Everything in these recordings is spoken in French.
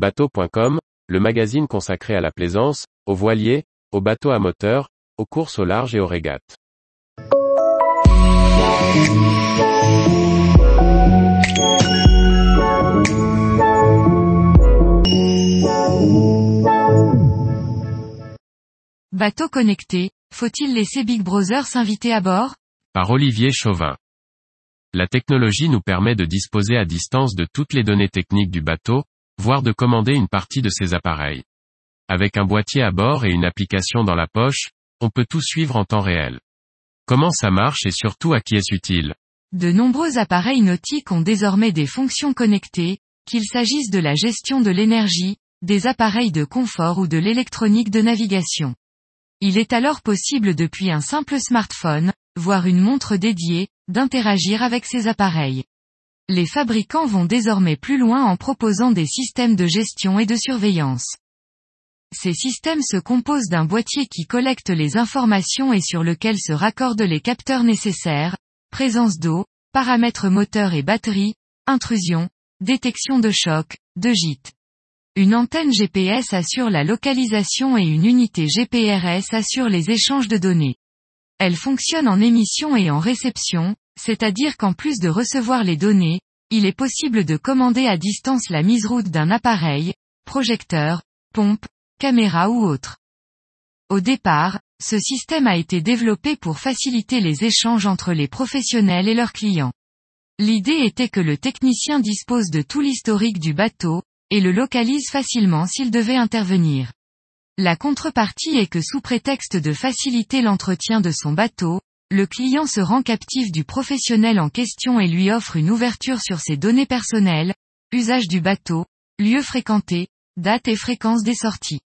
Bateau.com, le magazine consacré à la plaisance, aux voiliers, aux bateaux à moteur, aux courses au large et aux régates. Bateau connecté, faut-il laisser Big Brother s'inviter à bord? Par Olivier Chauvin. La technologie nous permet de disposer à distance de toutes les données techniques du bateau, voire de commander une partie de ses appareils. Avec un boîtier à bord et une application dans la poche, on peut tout suivre en temps réel. Comment ça marche et surtout à qui est-ce utile? De nombreux appareils nautiques ont désormais des fonctions connectées, qu'il s'agisse de la gestion de l'énergie, des appareils de confort ou de l'électronique de navigation. Il est alors possible depuis un simple smartphone, voire une montre dédiée, d'interagir avec ces appareils. Les fabricants vont désormais plus loin en proposant des systèmes de gestion et de surveillance. Ces systèmes se composent d'un boîtier qui collecte les informations et sur lequel se raccordent les capteurs nécessaires, présence d'eau, paramètres moteur et batterie, intrusion, détection de choc, de gîte. Une antenne GPS assure la localisation et une unité GPRS assure les échanges de données. Elle fonctionne en émission et en réception, c'est-à-dire qu'en plus de recevoir les données, il est possible de commander à distance la mise route d'un appareil, projecteur, pompe, caméra ou autre. Au départ, ce système a été développé pour faciliter les échanges entre les professionnels et leurs clients. L'idée était que le technicien dispose de tout l'historique du bateau, et le localise facilement s'il devait intervenir. La contrepartie est que sous prétexte de faciliter l'entretien de son bateau, le client se rend captif du professionnel en question et lui offre une ouverture sur ses données personnelles, usage du bateau, lieu fréquenté, date et fréquence des sorties.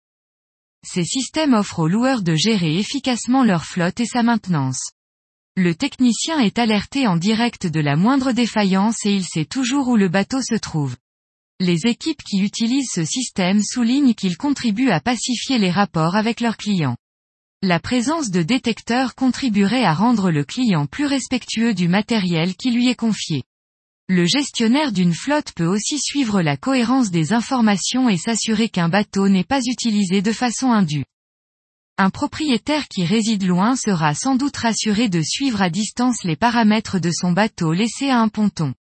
Ces systèmes offrent aux loueurs de gérer efficacement leur flotte et sa maintenance. Le technicien est alerté en direct de la moindre défaillance et il sait toujours où le bateau se trouve. Les équipes qui utilisent ce système soulignent qu'il contribue à pacifier les rapports avec leurs clients. La présence de détecteurs contribuerait à rendre le client plus respectueux du matériel qui lui est confié. Le gestionnaire d'une flotte peut aussi suivre la cohérence des informations et s'assurer qu'un bateau n'est pas utilisé de façon indue. Un propriétaire qui réside loin sera sans doute rassuré de suivre à distance les paramètres de son bateau laissé à un ponton.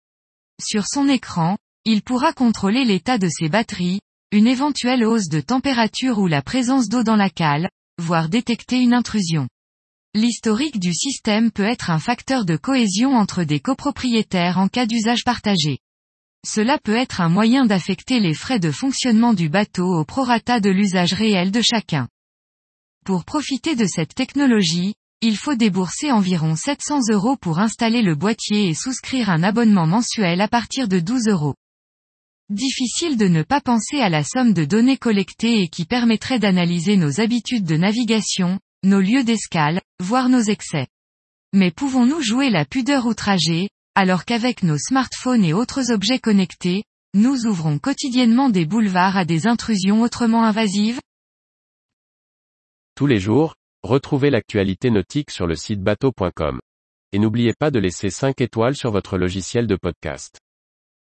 Sur son écran, il pourra contrôler l'état de ses batteries, une éventuelle hausse de température ou la présence d'eau dans la cale, voire détecter une intrusion. L'historique du système peut être un facteur de cohésion entre des copropriétaires en cas d'usage partagé. Cela peut être un moyen d'affecter les frais de fonctionnement du bateau au prorata de l'usage réel de chacun. Pour profiter de cette technologie, il faut débourser environ 700 euros pour installer le boîtier et souscrire un abonnement mensuel à partir de 12 euros. Difficile de ne pas penser à la somme de données collectées et qui permettrait d'analyser nos habitudes de navigation, nos lieux d'escale, voire nos excès. Mais pouvons-nous jouer la pudeur outragée, alors qu'avec nos smartphones et autres objets connectés, nous ouvrons quotidiennement des boulevards à des intrusions autrement invasives? Tous les jours, retrouvez l'actualité nautique sur le site bateau.com. Et n'oubliez pas de laisser 5 étoiles sur votre logiciel de podcast.